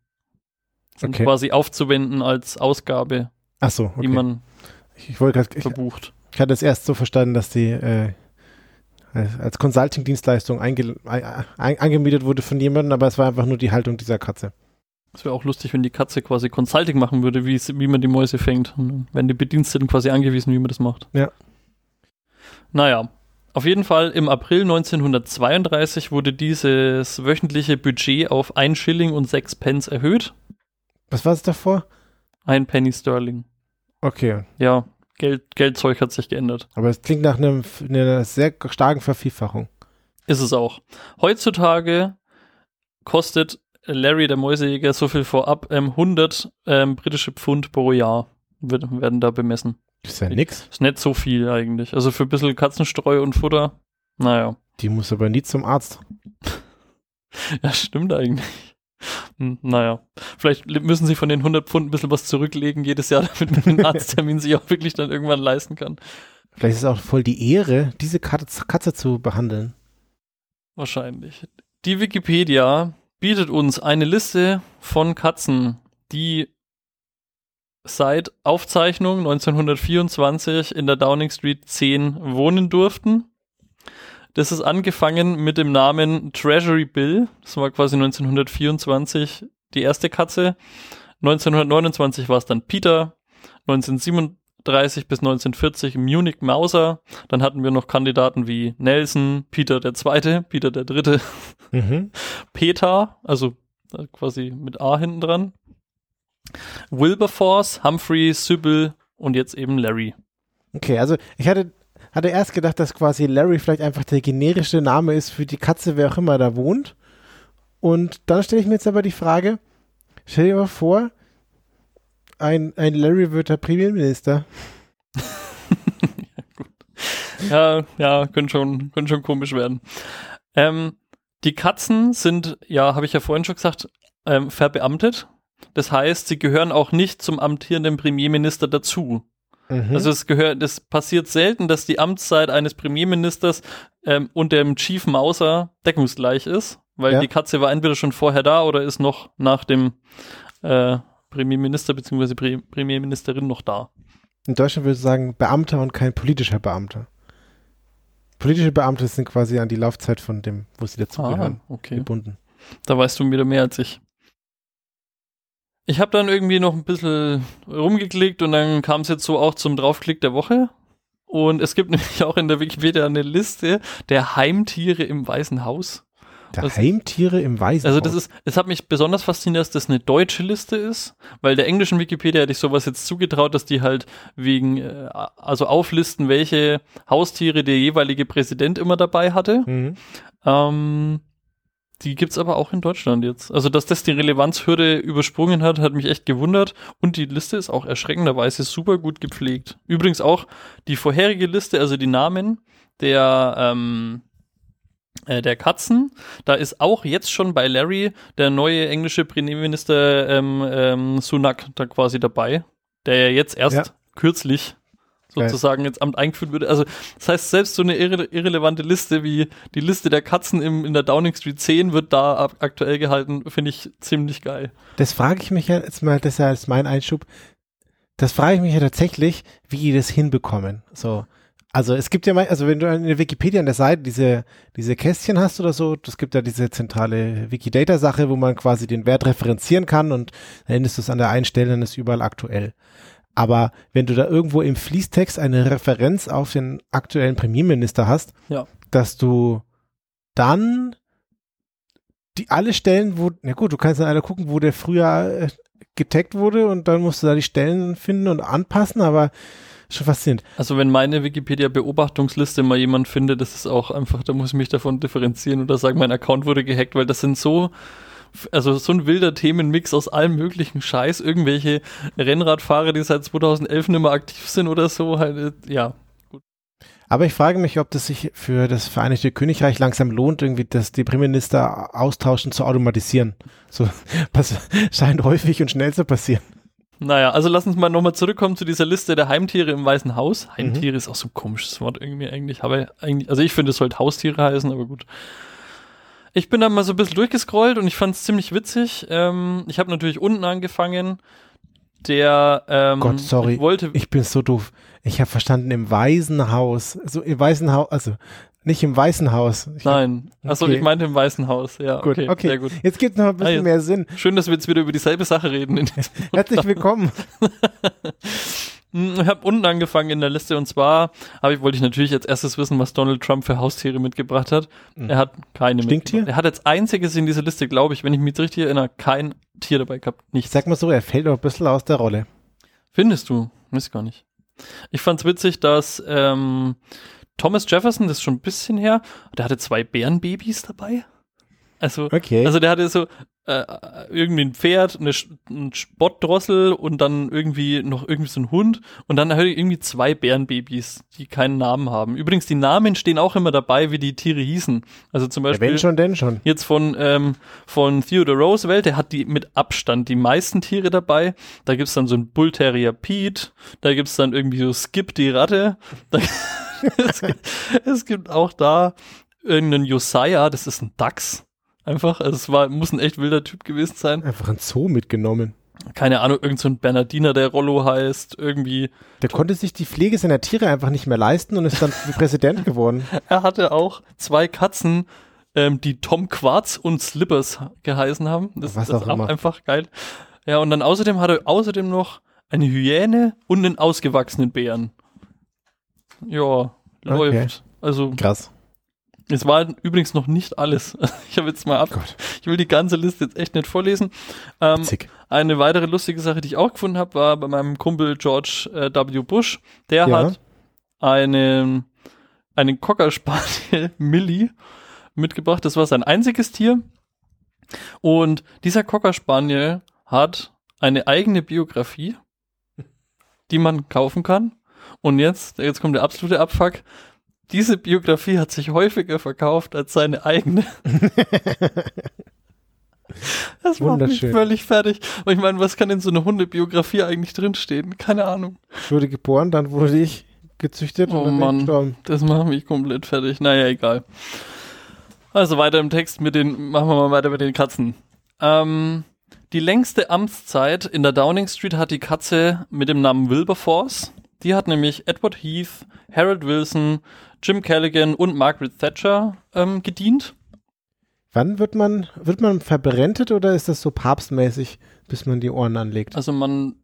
Sind Okay. quasi aufzuwenden als Ausgabe, Ach so, die okay. man Ich, ich wollte gerade, ich, verbucht. ich hatte es erst so verstanden, dass die äh, als, als Consulting-Dienstleistung einge, ein, ein, angemietet wurde von jemandem, aber es war einfach nur die Haltung dieser Katze. Es wäre auch lustig, wenn die Katze quasi Consulting machen würde, wie, wie man die Mäuse fängt. Und werden die Bediensteten quasi angewiesen, wie man das macht. Ja. Naja, auf jeden Fall im April 1932 wurde dieses wöchentliche Budget auf 1 Schilling und 6 Pence erhöht. Was war es davor? Ein Penny Sterling. Okay, Ja, Geld, Geldzeug hat sich geändert. aber es klingt nach einem, einer sehr starken Vervielfachung. Ist es auch. Heutzutage kostet Larry, der Mäusejäger, so viel vorab, ähm, 100 ähm, britische Pfund pro Jahr wird, werden da bemessen. Ist ja nix. Ist nicht so viel eigentlich. Also für ein bisschen Katzenstreu und Futter. Naja. Die muss aber nie zum Arzt. Ja, stimmt eigentlich. Hm, naja. Vielleicht müssen sie von den 100 Pfund ein bisschen was zurücklegen jedes Jahr, damit man den Arzttermin sich auch wirklich dann irgendwann leisten kann. Vielleicht ist es auch voll die Ehre, diese Katze, Katze zu behandeln. Wahrscheinlich. Die Wikipedia bietet uns eine Liste von Katzen, die seit Aufzeichnung 1924 in der Downing Street 10 wohnen durften. Das ist angefangen mit dem Namen Treasury Bill. Das war quasi 1924 die erste Katze. 1929 war es dann Peter. 1937 bis 1940 Munich Mauser. Dann hatten wir noch Kandidaten wie Nelson, Peter der Zweite, Peter der Dritte, Mhm. Peter, also äh, quasi mit A hinten dran. Wilberforce, Humphrey, Sybil und jetzt eben Larry. Okay, also ich hatte, hatte erst gedacht, dass quasi Larry vielleicht einfach der generische Name ist für die Katze, wer auch immer da wohnt. Und dann stelle ich mir jetzt aber die Frage, stell dir mal vor, ein, ein Larry wird der Premierminister. Ja, ja, können schon, können schon komisch werden. Ähm, die Katzen sind, ja, habe ich ja vorhin schon gesagt, ähm, verbeamtet. Das heißt, sie gehören auch nicht zum amtierenden Premierminister dazu. Mhm. Also es gehört, das passiert selten, dass die Amtszeit eines Premierministers ähm, und dem Chief Mauser deckungsgleich ist, weil Ja. die Katze war entweder schon vorher da oder ist noch nach dem äh, Premierminister bzw. Pre Premierministerin noch da. In Deutschland würde ich sagen Beamter und kein politischer Beamter. Politische Beamte sind quasi an die Laufzeit von dem, wo sie dazugehören, Ah, okay. gebunden. Da weißt du wieder mehr als ich. Ich habe dann irgendwie noch ein bisschen rumgeklickt und dann kam es jetzt so auch zum Draufklick der Woche. Und es gibt nämlich auch in der Wikipedia eine Liste der Heimtiere im Weißen Haus. Der Was- Heimtiere im Waisenhaus. Also das ist, es hat mich besonders fasziniert, dass das eine deutsche Liste ist, weil der englischen Wikipedia hätte ich sowas jetzt zugetraut, dass die halt wegen, äh, also auflisten, welche Haustiere der jeweilige Präsident immer dabei hatte. Mhm. Ähm, die gibt's aber auch in Deutschland jetzt. Also, dass das die Relevanzhürde übersprungen hat, hat mich echt gewundert. Und die Liste ist auch erschreckenderweise super gut gepflegt. Übrigens auch die vorherige Liste, also die Namen der, ähm, äh, der Katzen. Da ist auch jetzt schon bei Larry der neue englische Premierminister ähm, ähm, Sunak da quasi dabei, der ja jetzt erst Ja. kürzlich sozusagen ins Amt eingeführt würde. Also das heißt, selbst so eine irre irrelevante Liste wie die Liste der Katzen im, in der Downing Street 10 wird da aktuell gehalten, finde ich ziemlich geil. Das frage ich mich ja jetzt mal, das ist ja als mein Einschub. Das frage ich mich ja tatsächlich, wie die das hinbekommen. So. Also es gibt ja mal, also wenn du in der Wikipedia an der Seite diese, diese Kästchen hast oder so, es gibt ja diese zentrale Wikidata-Sache, wo man quasi den Wert referenzieren kann und dann endest du es an der einen Stelle und ist überall aktuell. Aber wenn du da irgendwo im Fließtext eine Referenz auf den aktuellen Premierminister hast, Ja. dass du dann die alle Stellen, wo, na gut, du kannst dann alle gucken, wo der früher äh, getaggt wurde und dann musst du da die Stellen finden und anpassen, aber schon faszinierend. Also wenn meine Wikipedia-Beobachtungsliste mal jemand findet, das ist auch einfach, da muss ich mich davon differenzieren oder sagen, mein Account wurde gehackt, weil das sind so, also so ein wilder Themenmix aus allem möglichen Scheiß, irgendwelche Rennradfahrer, die seit 2011 nicht mehr aktiv sind oder so, halt, äh, ja. Aber ich frage mich, ob das sich für das Vereinigte Königreich langsam lohnt, irgendwie das die Premierminister austauschen zu automatisieren. So, das scheint häufig und schnell zu passieren. Naja, also lass uns mal nochmal zurückkommen zu dieser Liste der Heimtiere im Weißen Haus. Heimtiere ist auch so ein komisches Wort irgendwie eigentlich, aber eigentlich, also ich finde, es sollte Haustiere heißen, aber gut. Ich bin dann mal so ein bisschen durchgescrollt und ich fand es ziemlich witzig. Ähm, ich habe natürlich unten angefangen. Der ähm, Gott, sorry. Ich wollte, Ich bin so doof. Ich habe verstanden, im Waisenhaus. So im Waisenhaus, also nicht im Weißen Haus. Ich hab- nein, achso, Okay. ich meinte im Weißen Haus. Ja, Gut, okay, okay. sehr gut. Jetzt gibt es noch ein bisschen Ah, mehr Sinn. Schön, dass wir jetzt wieder über dieselbe Sache reden. Herzlich willkommen. Hm, Ich habe unten angefangen in der Liste und zwar ich, wollte ich natürlich als erstes wissen, was Donald Trump für Haustiere mitgebracht hat. Er hat keine Stinktier? Er hat als einziges in dieser Liste, glaube ich, wenn ich mich richtig erinnere, kein Tier dabei gehabt. Ich Nichts. sag mal so, er fällt auch ein bisschen aus der Rolle. Findest du? Weiß gar nicht. Ich fand's witzig, dass ähm, Thomas Jefferson, das ist schon ein bisschen her, der hatte zwei Bärenbabys dabei. Also, Okay. also der hatte so äh, irgendwie ein Pferd, eine ein Spottdrossel und dann irgendwie noch irgendwie so ein Hund und dann halt irgendwie zwei Bärenbabys, die keinen Namen haben. Übrigens, die Namen stehen auch immer dabei, wie die Tiere hießen. Also zum Ja, Beispiel wenn schon, denn schon. jetzt von, ähm, von Theodore Roosevelt, der hat die mit Abstand die meisten Tiere dabei. Da gibt's dann so ein Bull Terrier Pete, da gibt's dann irgendwie so Skip die Ratte. Da, es, gibt, es gibt auch da irgendeinen Josiah, das ist ein Dachs. Einfach, also es war, muss ein echt wilder Typ gewesen sein. Einfach ein Zoo mitgenommen. Keine Ahnung, irgend so ein Bernardiner, der Rollo heißt, irgendwie. Der konnte sich die Pflege seiner Tiere einfach nicht mehr leisten und ist dann Präsident geworden. Er hatte auch zwei Katzen, ähm, die Tom Quarz und Slippers geheißen haben. Das, Was das auch ist immer. einfach geil. Ja, und dann außerdem hat er außerdem noch eine Hyäne und einen ausgewachsenen Bären. Ja, läuft. Also, Krass. Es war übrigens noch nicht alles. Ich habe jetzt mal ab. Gott. Ich will die ganze Liste jetzt echt nicht vorlesen. Ähm, eine weitere lustige Sache, die ich auch gefunden habe, war bei meinem Kumpel George äh, W. Bush. Der Ja. hat einen, einen Cocker Spaniel Millie mitgebracht. Das war sein einziges Tier. Und dieser Cocker Spaniel hat eine eigene Biografie, die man kaufen kann. Und jetzt, jetzt kommt der absolute Abfuck. Diese Biografie hat sich häufiger verkauft als seine eigene. Das macht mich völlig fertig. Und ich meine, was kann in so einer Hundebiografie eigentlich drinstehen? Keine Ahnung. Ich wurde geboren, dann wurde ich gezüchtet Oh und dann bin Mann. ich gestorben. Das macht mich komplett fertig. Naja, egal. Also weiter im Text mit den, machen wir mal weiter mit den Katzen. Ähm, die längste Amtszeit in der Downing Street hat die Katze mit dem Namen Wilberforce. Die hat nämlich Edward Heath, Harold Wilson, Jim Callaghan und Margaret Thatcher ähm, gedient. Wann wird man, wird man verbrennt oder ist das so papstmäßig, bis man die Ohren anlegt? Also man,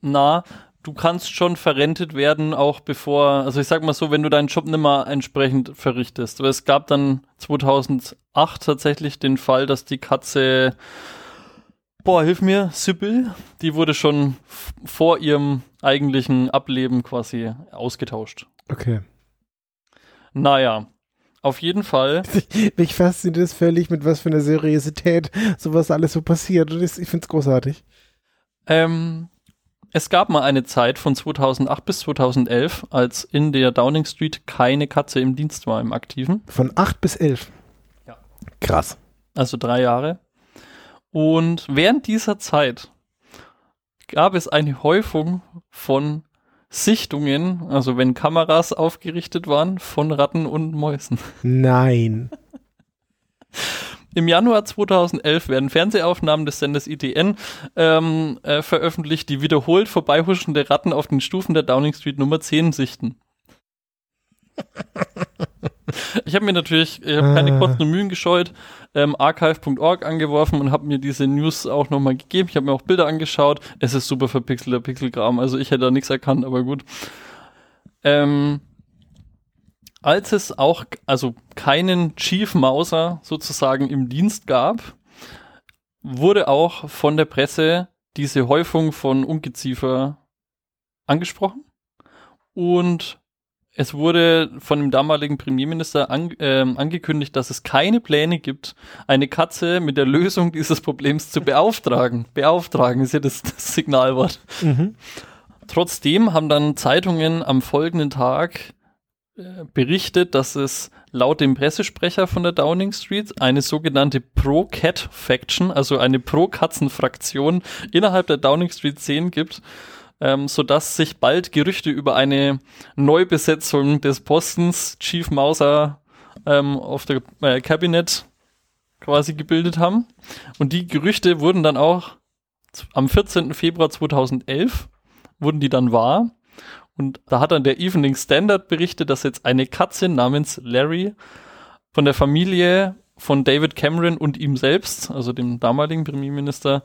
na, du kannst schon verrentet werden, auch bevor, also ich sag mal so, wenn du deinen Job nimmer entsprechend verrichtest. Aber es gab dann 2008 tatsächlich den Fall, dass die Katze, boah, hilf mir, Sybil, die wurde schon vor ihrem eigentlichen Ableben quasi ausgetauscht. Okay. Naja, auf jeden Fall. Mich fasziniert es völlig, mit was für einer Seriosität sowas alles so passiert. Und ich finde es großartig. Ähm, es gab mal eine Zeit von 2008 bis 2011, als in der Downing Street keine Katze im Dienst war im Aktiven. Von 8 bis 11. Ja. Krass. also drei Jahre. Und während dieser Zeit gab es eine Häufung von Sichtungen, also wenn Kameras aufgerichtet waren, von Ratten und Mäusen. Nein. Im Januar 2011 werden Fernsehaufnahmen des Senders ITN ähm, äh, veröffentlicht, die wiederholt vorbeihuschende Ratten auf den Stufen der Downing Street Nummer 10 sichten. Ich habe mir natürlich, ich habe keine Ah. Kosten und Mühen gescheut, ähm, archive.org angeworfen und habe mir diese News auch nochmal gegeben. Ich habe mir auch Bilder angeschaut. Es ist super verpixelter Pixelkram, also ich hätte da nichts erkannt, aber gut. Ähm, als es auch, also keinen Chief Mauser sozusagen im Dienst gab, wurde auch von der Presse diese Häufung von Ungeziefer angesprochen. Und es wurde von dem damaligen Premierminister an, ähm, angekündigt, dass es keine Pläne gibt, eine Katze mit der Lösung dieses Problems zu beauftragen. Beauftragen ist ja das, das Signalwort. Mhm. Trotzdem haben dann Zeitungen am folgenden Tag äh, berichtet, dass es laut dem Pressesprecher von der Downing Street eine sogenannte Pro-Cat-Faction, also eine Pro-Katzen-Fraktion innerhalb der Downing Street 10 gibt, ähm, sodass sich bald Gerüchte über eine Neubesetzung des Postens Chief Mauser ähm, auf der äh, Cabinet quasi gebildet haben. Und die Gerüchte wurden dann auch am 14. Februar 2011 wurden die dann wahr. Und da hat dann der Evening Standard berichtet, dass jetzt eine Katze namens Larry von der Familie von David Cameron und ihm selbst, also dem damaligen Premierminister,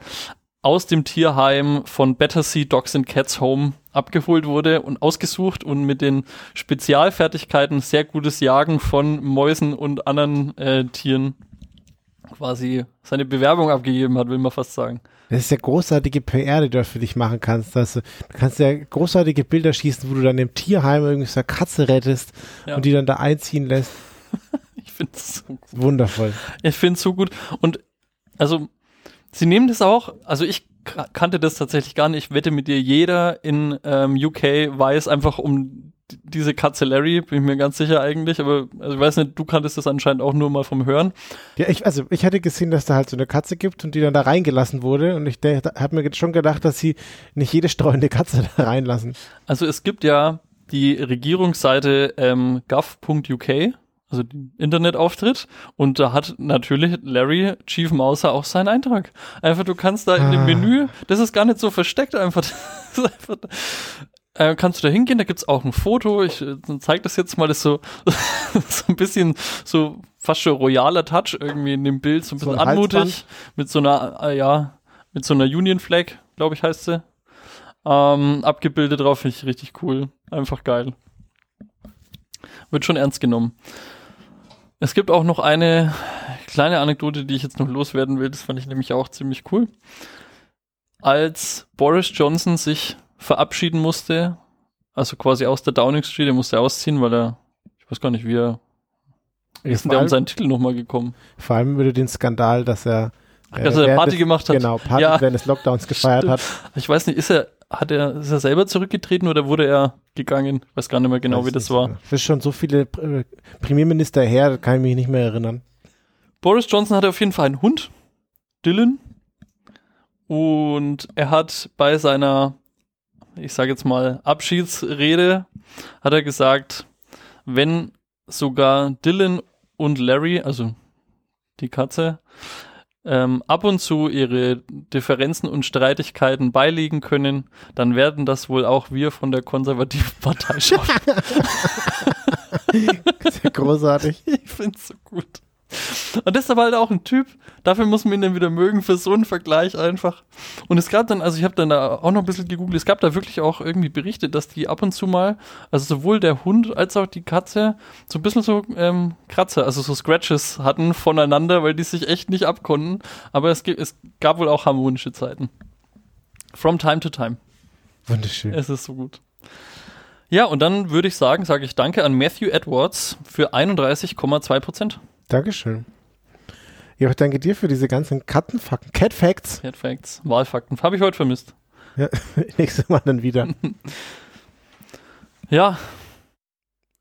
aus dem Tierheim von Battersea Dogs and Cats Home abgeholt wurde und ausgesucht und mit den Spezialfertigkeiten sehr gutes Jagen von Mäusen und anderen äh, Tieren quasi seine Bewerbung abgegeben hat, will man fast sagen. Das ist ja großartige PR, die du da für dich machen kannst. Also, du kannst ja großartige Bilder schießen, wo du dann im Tierheim irgendwie so eine Katze rettest Ja. und die dann da einziehen lässt. Ich finde es so Wundervoll. Ich finde es so gut. Und also, sie nehmen das auch, also ich ka- kannte das tatsächlich gar nicht. Ich wette mit dir, jeder in ähm, UK weiß einfach um diese Katze Larry, bin ich mir ganz sicher eigentlich, aber also ich weiß nicht, du kanntest das anscheinend auch nur mal vom Hören. Ja, ich, also ich hatte gesehen, dass da halt so eine Katze gibt und die dann da reingelassen wurde und ich habe mir schon gedacht, dass sie nicht jede streunende Katze da reinlassen. Also es gibt ja die Regierungsseite ähm, gov.uk, also den Internetauftritt. Und da hat natürlich Larry Chief Mauser auch seinen Eintrag. Einfach, du kannst da in dem Ah. Menü, das ist gar nicht so versteckt, einfach. Einfach äh, kannst du da hingehen, da gibt's auch ein Foto. Ich äh, zeig das jetzt mal, das ist so, so ein bisschen so fast schon royaler Touch irgendwie in dem Bild, so ein So bisschen ein anmutig, Halsband. mit so einer, äh, ja, mit so einer Union Flag, glaube ich, heißt sie. Ähm, abgebildet drauf, finde ich richtig cool. Einfach geil. Wird schon ernst genommen. Es gibt auch noch eine kleine Anekdote, die ich jetzt noch loswerden will. Das fand ich nämlich auch ziemlich cool. Als Boris Johnson sich verabschieden musste, also quasi aus der Downing Street, er musste ausziehen, weil er, ich weiß gar nicht, wie er, ist denn der um seinen Titel nochmal gekommen? vor allem über den Skandal, dass er, äh, Dass er Party des- gemacht hat. Genau, Party Ja. während des Lockdowns gefeiert hat. Ich weiß nicht, ist er, hat er, ist er selber zurückgetreten oder wurde er gegangen? Ich weiß gar nicht mehr genau, Weiß wie das war. Das ist schon so viele äh, Premierminister her, da kann ich mich nicht mehr erinnern. Boris Johnson hatte auf jeden Fall einen Hund, Dylan. Und er hat bei seiner, ich sage jetzt mal, Abschiedsrede, hat er gesagt, wenn sogar Dylan und Larry, also die Katze, ähm, ab und zu ihre Differenzen und Streitigkeiten beilegen können, dann werden das wohl auch wir von der konservativen Partei schaffen. Sehr großartig. Ich find's so gut. Und das ist aber halt auch ein Typ, dafür muss man ihn dann wieder mögen, für so einen Vergleich einfach. Und es gab dann, also ich habe dann da auch noch ein bisschen gegoogelt, es gab da wirklich auch irgendwie Berichte, dass die ab und zu mal, also sowohl der Hund als auch die Katze, so ein bisschen so ähm, Kratzer, also so Scratches hatten voneinander, weil die sich echt nicht abkonnten. Aber es, gibt, es gab wohl auch harmonische Zeiten. From time to time. Wunderschön. Es ist so gut. Ja, und dann würde ich sagen, sage ich danke an Matthew Edwards für 31,2 Prozent. Dankeschön. Ja, ich danke dir für diese ganzen Kattenfakten, Cat Facts. Cat Facts, Wahlfakten. Habe ich heute vermisst. Ja, nächstes Mal dann wieder. Ja,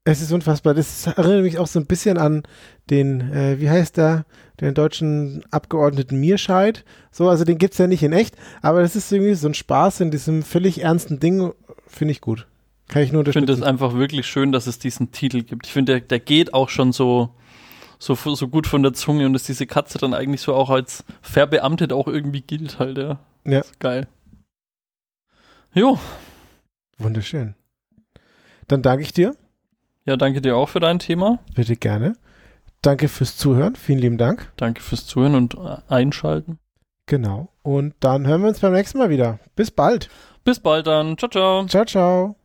Es ist unfassbar. Das erinnert mich auch so ein bisschen an den, äh, wie heißt der, den deutschen Abgeordneten Mierscheid. So, also den gibt's ja nicht in echt, aber das ist irgendwie so ein Spaß in diesem völlig ernsten Ding, finde ich gut. Kann ich nur ich finde es unterstützen. einfach wirklich schön, dass es diesen Titel gibt. Ich finde, der, der geht auch schon so, so, so gut von der Zunge und dass diese Katze dann eigentlich so auch als verbeamtet auch irgendwie gilt halt, ja. Ja. Ist geil. Jo, Wunderschön. Dann danke ich dir. ja, danke dir auch für dein Thema. Bitte gerne. Danke fürs Zuhören. Vielen lieben Dank. Danke fürs Zuhören und äh, Einschalten. Genau. Und dann hören wir uns beim nächsten Mal wieder. Bis bald. Bis bald dann. Ciao, ciao. Ciao, ciao.